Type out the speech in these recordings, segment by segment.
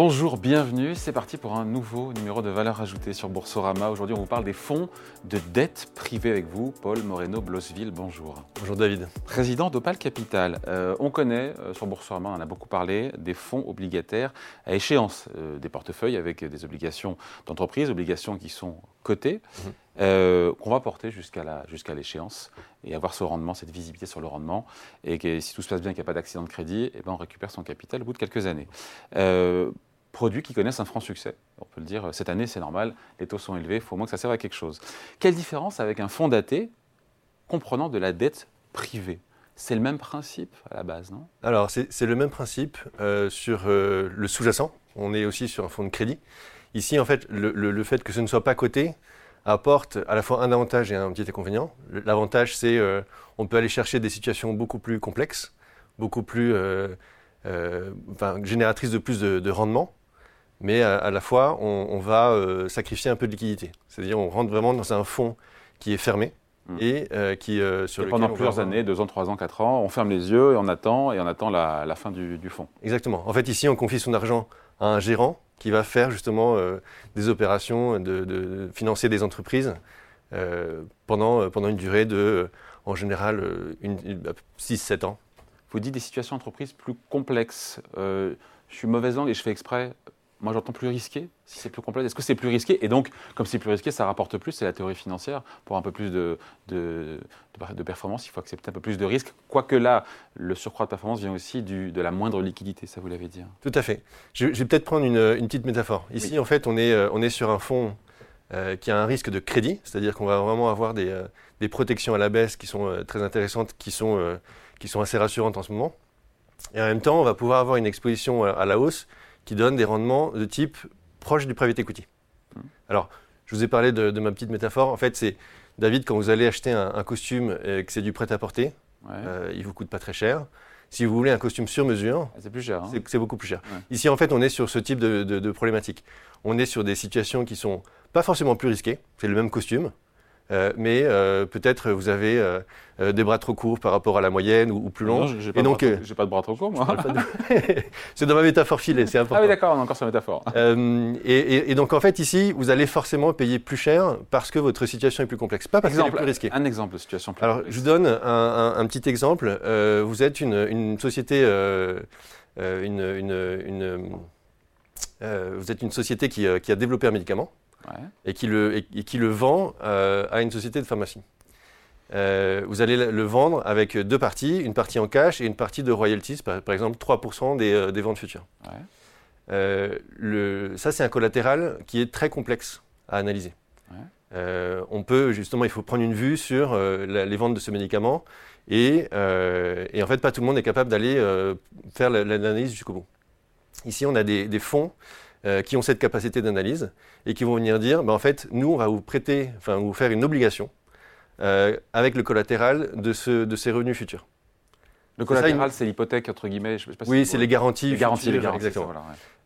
Bonjour, bienvenue. C'est parti pour un nouveau numéro de valeur ajoutée sur Boursorama. Aujourd'hui, on vous parle des fonds de dette privée avec vous. Paul Moreno-Blosville, bonjour. Bonjour David. Président d'Opal Capital. Euh, on connaît euh, sur Boursorama, on en a beaucoup parlé, des fonds obligataires à échéance, euh, des portefeuilles avec des obligations d'entreprise, obligations qui sont cotées, mhm. qu'on va porter jusqu'à jusqu'à l'échéance et avoir ce rendement, cette visibilité sur le rendement. Et que si tout se passe bien, qu'il n'y a pas d'accident de crédit, eh ben on récupère son capital au bout de quelques années produits qui connaissent un franc succès. On peut le dire, cette année, c'est normal, les taux sont élevés, il faut au moins que ça serve à quelque chose. Quelle différence avec un fonds daté comprenant de la dette privée? C'est le même principe à la base, non? Alors, c'est le même principe euh, sur euh, le sous-jacent. On est aussi sur un fonds de crédit. Ici, en fait, le, fait que ce ne soit pas coté apporte à la fois un avantage et un petit inconvénient. L'avantage, c'est euh, on peut aller chercher des situations beaucoup plus complexes, beaucoup plus génératrices de plus de rendement mais à, la fois, on, va euh, sacrifier un peu de liquidité. C'est-à-dire, on rentre vraiment dans un fonds qui est fermé. Mm. Et euh, qui euh, sur et pendant plusieurs années, deux ans, trois ans, quatre ans, on ferme les yeux et on attend et on attend la, fin du, fonds. Exactement. En fait, ici, on confie son argent à un gérant qui va faire justement des opérations de, financer des entreprises pendant, pendant une durée de, en général, 6-7 ans. Vous dites des situations d'entreprise plus complexes. je suis mauvaise langue et je fais exprès moi j'entends plus risqué, si c'est plus complexe. Est-ce que c'est plus risqué? Et donc, comme c'est plus risqué, ça rapporte plus, c'est la théorie financière. Pour un peu plus de, de, de, performance, il faut accepter un peu plus de risques. Quoique là, le surcroît de performance vient aussi du, de la moindre liquidité, ça vous l'avez dit. Hein. Tout à fait. Je, vais peut-être prendre une, une, petite métaphore. Ici, en fait, on est, euh, on est sur un fonds euh, qui a un risque de crédit, c'est-à-dire qu'on va vraiment avoir des, euh, des, protections à la baisse qui sont très intéressantes, qui sont, qui sont assez rassurantes en ce moment. Et en même temps, on va pouvoir avoir une exposition à la hausse qui donne des rendements de type proche du private equity. Hmm. Alors, je vous ai parlé de, ma petite métaphore. En fait, c'est David, quand vous allez acheter un, costume et que c'est du prêt-à-porter, euh, il ne vous coûte pas très cher. Si vous voulez un costume sur mesure, ah, c'est plus cher. Hein. C'est beaucoup plus cher. Ici, en fait, on est sur ce type de, de problématique. On est sur des situations qui sont pas forcément plus risquées. C'est le même costume, euh, mais euh, peut-être vous avez euh, des bras trop courts par rapport à la moyenne ou, plus longs. Non, j'ai pas, donc, j'ai pas de bras trop courts, moi. c'est dans ma métaphore filée, c'est important. Ah oui, d'accord, on est encore sur la métaphore. Et, et, donc, en fait, ici, vous allez forcément payer plus cher parce que votre situation est plus complexe, pas parce qu'elle est plus risquée. Un exemple de situation plus Alors, je vous donne un, un, petit exemple. vous êtes une, une société, une, une, vous êtes une société qui, qui a développé un médicament et, qui le, et, qui le vend euh, à une société de pharmacie. Euh, vous allez le vendre avec deux parties, une partie en cash et une partie de royalties, par, exemple 3% euh, des, ventes futures. le, ça, c'est un collatéral qui est très complexe à analyser. on peut justement, il faut prendre une vue sur les ventes de ce médicament et, et, en fait, pas tout le monde est capable d'aller faire l'analyse jusqu'au bout. Ici, on a des, des fonds euh, qui ont cette capacité d'analyse et qui vont venir dire, ben, en fait, nous, on va vous prêter, enfin, vous faire une obligation euh, avec le collatéral de, ce, de ces revenus futurs. Le collatéral, c'est l'hypothèque, entre guillemets. Je sais pas oui, c'est les garanties. Les garanties, les garanties exactement.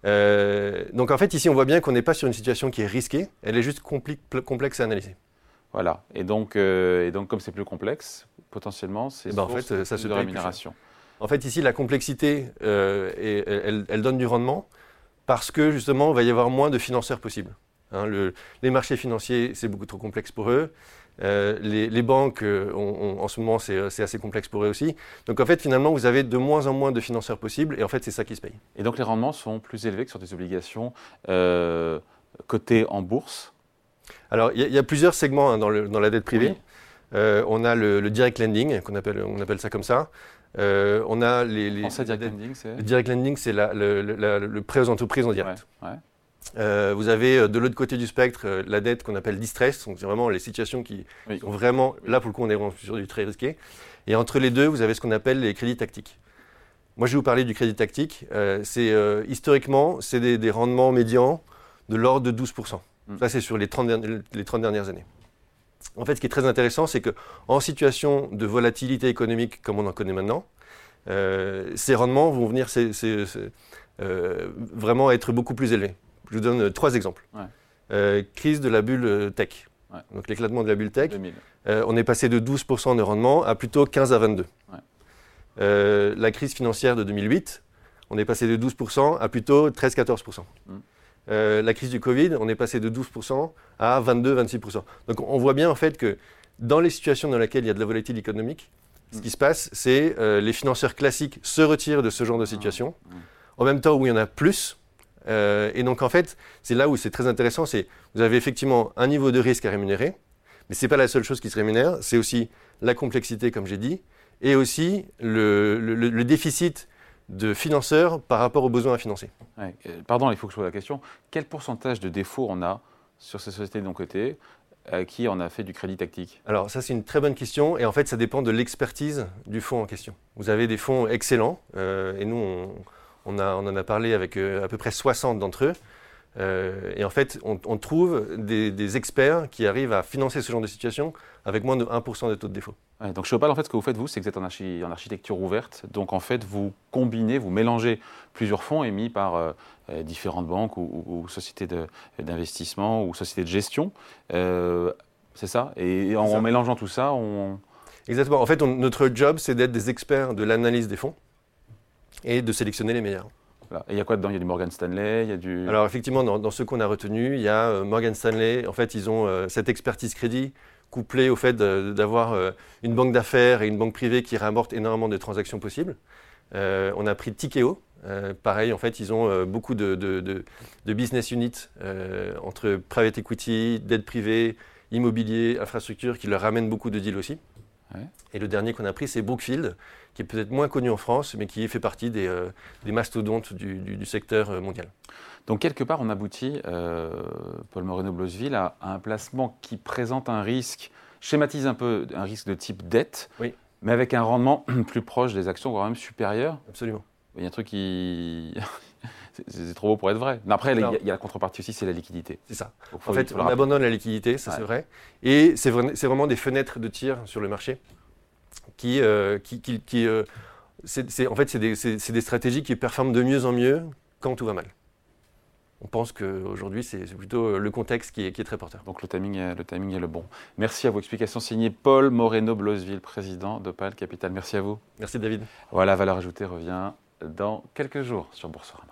Euh, donc en fait, ici, on voit bien qu'on n'est pas sur une situation qui est risquée, elle est juste complexe à analyser. Voilà. Et donc, et donc comme c'est plus complexe, potentiellement, c'est eh ben, en fait, ça se de rémunération. En fait, ici, la complexité, elle, donne du rendement, parce que justement, il va y avoir moins de financeurs possibles. Hein, les marchés financiers, c'est beaucoup trop complexe pour eux. Euh, les, banques, euh, en ce moment, c'est assez complexe pour eux aussi. Donc en fait, finalement, vous avez de moins en moins de financeurs possibles, et en fait, c'est ça qui se paye. Et donc les rendements sont plus élevés que sur des obligations euh, cotées en bourse? Alors, il y, a plusieurs segments hein, dans, la dette privée. on a le, direct lending, qu'on appelle, on appelle ça comme ça. Euh, on a les, direct lending, c'est Le direct lending, c'est le, prêt aux entreprises en direct. Euh, vous avez euh, de l'autre côté du spectre la dette qu'on appelle distress, donc c'est vraiment les situations qui sont vraiment, là pour le coup on est sur du très risqué. Et entre les deux, vous avez ce qu'on appelle les crédits tactiques. Moi je vais vous parler du crédit tactique. c'est historiquement, c'est des, rendements médians de l'ordre de 12%. Mm. Ça c'est sur les 30, les 30 dernières années. En fait, ce qui est très intéressant, c'est qu'en situation de volatilité économique comme on en connaît maintenant, euh, ces rendements vont venir euh, vraiment être beaucoup plus élevés. Je vous donne trois exemples. Euh, crise de la bulle tech. Donc l'éclatement de la bulle tech. on est passé de 12% de rendement à plutôt 15 à 22. la crise financière de 2008, on est passé de 12% à plutôt 13-14%. Mmh. Euh, la crise du Covid, on est passé de 12% à 22-26%. Donc on voit bien en fait que dans les situations dans lesquelles il y a de la volatilité économique, ce qui se passe, c'est euh, les financeurs classiques se retirent de ce genre de situation, en même temps où il y en a plus. Euh, et donc en fait, c'est là où c'est très intéressant, c'est vous avez effectivement un niveau de risque à rémunérer, mais ce n'est pas la seule chose qui se rémunère, c'est aussi la complexité, comme j'ai dit, et aussi le déficit de financeurs par rapport aux besoins à financer. Euh, pardon, il faut que je pose la question. Quel pourcentage de défauts on a sur ces sociétés de non côté à qui on a fait du crédit tactique? Alors ça c'est une très bonne question et en fait ça dépend de l'expertise du fonds en question. Vous avez des fonds excellents euh, et nous on, en a parlé avec euh, à peu près 60 d'entre eux. Et en fait, on, trouve des, des, experts qui arrivent à financer ce genre de situation avec moins de 1% de taux de défaut. donc chez Opal, en fait, ce que vous faites, vous, c'est que vous êtes en, architecture ouverte. Donc en fait, vous combinez, vous mélangez plusieurs fonds émis par euh, euh, différentes banques ou, sociétés d'investissement ou sociétés de gestion. Euh, c'est ça? Et en, mélangeant tout ça, on... Exactement. En fait, notre job, c'est d'être des experts de l'analyse des fonds et de sélectionner les meilleurs. Et il y a quoi dedans? Il y a du Morgan Stanley, il y a. Alors effectivement, dans, ce qu'on a retenu, il y a Morgan Stanley. En fait, ils ont cette expertise crédit couplé au fait d'avoir euh, une banque d'affaires et une banque privée qui ramorte énormément de transactions possibles. Euh, on a pris Tikeo. Euh, pareil, en fait, ils ont beaucoup de, de business units entre private equity, dette privée, immobilier, infrastructure, qui leur ramènent beaucoup de deals aussi. Et le dernier qu'on a pris, c'est Brookfield, qui est peut-être moins connu en France, mais qui fait partie des, mastodontes du, secteur mondial. Donc quelque part, on aboutit, euh, Paul Moreno-Blosville, à, un placement qui présente un risque, schématise un peu un risque de type dette, mais avec un rendement plus proche des actions, voire même supérieur. Absolument. Il y a un truc qui... c'est trop beau pour être vrai. Mais après, il y, a, la contrepartie aussi, c'est la liquidité. C'est ça. en fait, on abandonne la liquidité, ça c'est vrai. Et c'est vraiment des fenêtres de tir sur le marché qui, euh, qui, qui, euh, en fait, c'est des, des, stratégies qui performent de mieux en mieux quand tout va mal on pense qu'aujourd'hui, c'est plutôt le contexte qui est, très porteur. Donc le timing, est, le timing est le bon. Merci à vos explications signées Paul Moreno-Blosville, président d'Opal Capital. Merci à vous. Merci David. Voilà, Valeur Ajoutée revient dans quelques jours sur Boursorama.